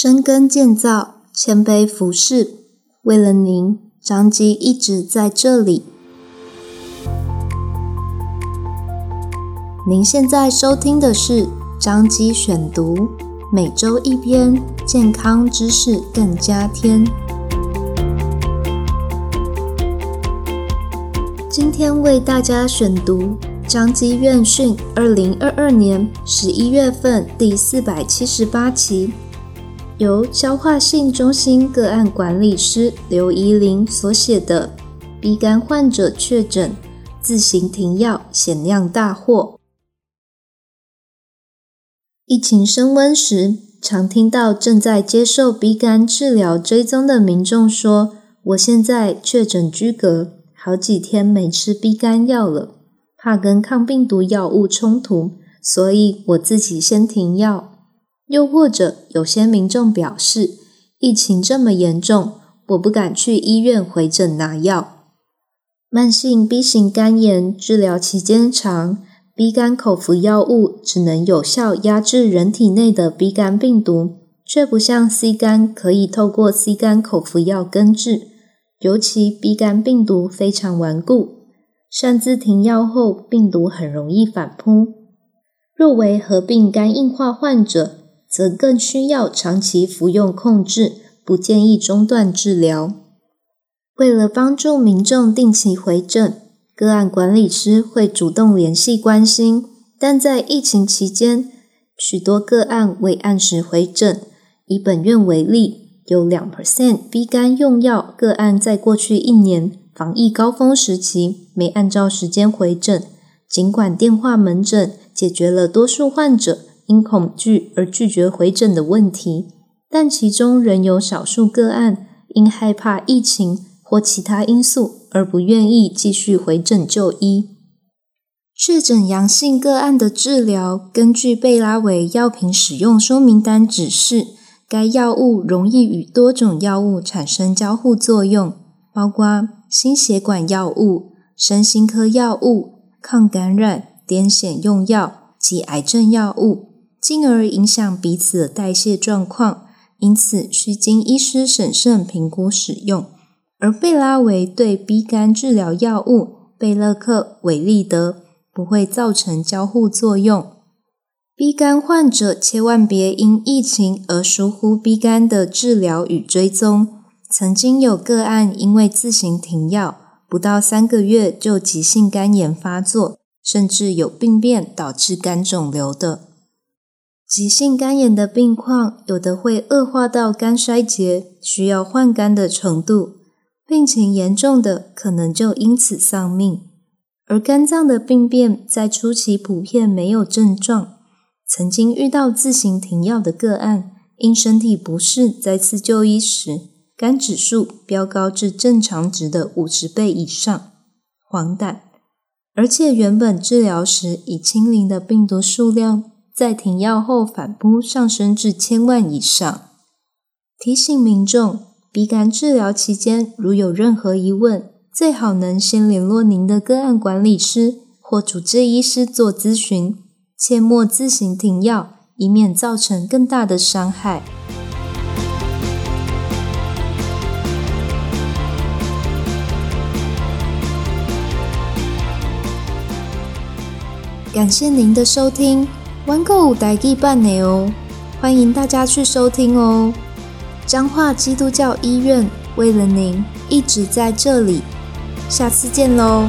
深耕建造，谦卑服侍，为了您，张基一直在这里。您现在收听的是张基选读，每周一篇健康知识更加添。今天为大家选读。张基院讯，二零二二年十一月份第四百七十八期，由消化性中心个案管理师刘怡玲所写的《鼻肝患者确诊，自行停药险酿大祸》。疫情升温时，常听到正在接受鼻肝治疗追踪的民众说：“我现在确诊居隔，好几天没吃鼻肝药了。”怕跟抗病毒药物冲突，所以我自己先停药。又或者有些民众表示，疫情这么严重，我不敢去医院回诊拿药。慢性 B 型肝炎治疗期间长，B 肝口服药物只能有效压制人体内的 B 肝病毒，却不像 C 肝可以透过 C 肝口服药根治。尤其 B 肝病毒非常顽固。擅自停药后，病毒很容易反扑。若为合并肝硬化患者，则更需要长期服用控制，不建议中断治疗。为了帮助民众定期回诊，个案管理师会主动联系关心。但在疫情期间，许多个案未按时回诊。以本院为例，有两 percent B 肝用药个案在过去一年，防疫高峰时期没按照时间回诊，尽管电话门诊解决了多数患者因恐惧而拒绝回诊的问题，但其中仍有少数个案因害怕疫情或其他因素而不愿意继续回诊就医。确诊阳性个案的治疗，根据贝拉韦药品使用说明单指示，该药物容易与多种药物产生交互作用，包括。心血管药物、神经科药物、抗感染、癫痫用药及癌症药物，进而影响彼此的代谢状况，因此需经医师审慎评估使用。而贝拉维对 B 肝治疗药物贝乐克、韦利德不会造成交互作用。B 肝患者千万别因疫情而疏忽 B 肝的治疗与追踪。曾经有个案因为自行停药，不到三个月就急性肝炎发作，甚至有病变导致肝肿瘤的。急性肝炎的病况，有的会恶化到肝衰竭，需要换肝的程度，病情严重的可能就因此丧命。而肝脏的病变在初期普遍没有症状，曾经遇到自行停药的个案，因身体不适再次就医时，肝指数飙高至正常值的五十倍以上，黄疸，而且原本治疗时已清零的病毒数量，在停药后反扑上升至千万以上。提醒民众，B 肝治疗期间如有任何疑问，最好能先联络您的个案管理师或主治医师做咨询，切莫自行停药，以免造成更大的伤害。感谢您的收听，玩够台语版的哦，欢迎大家去收听哦。彰化基督教医院为了您一直在这里，下次见喽。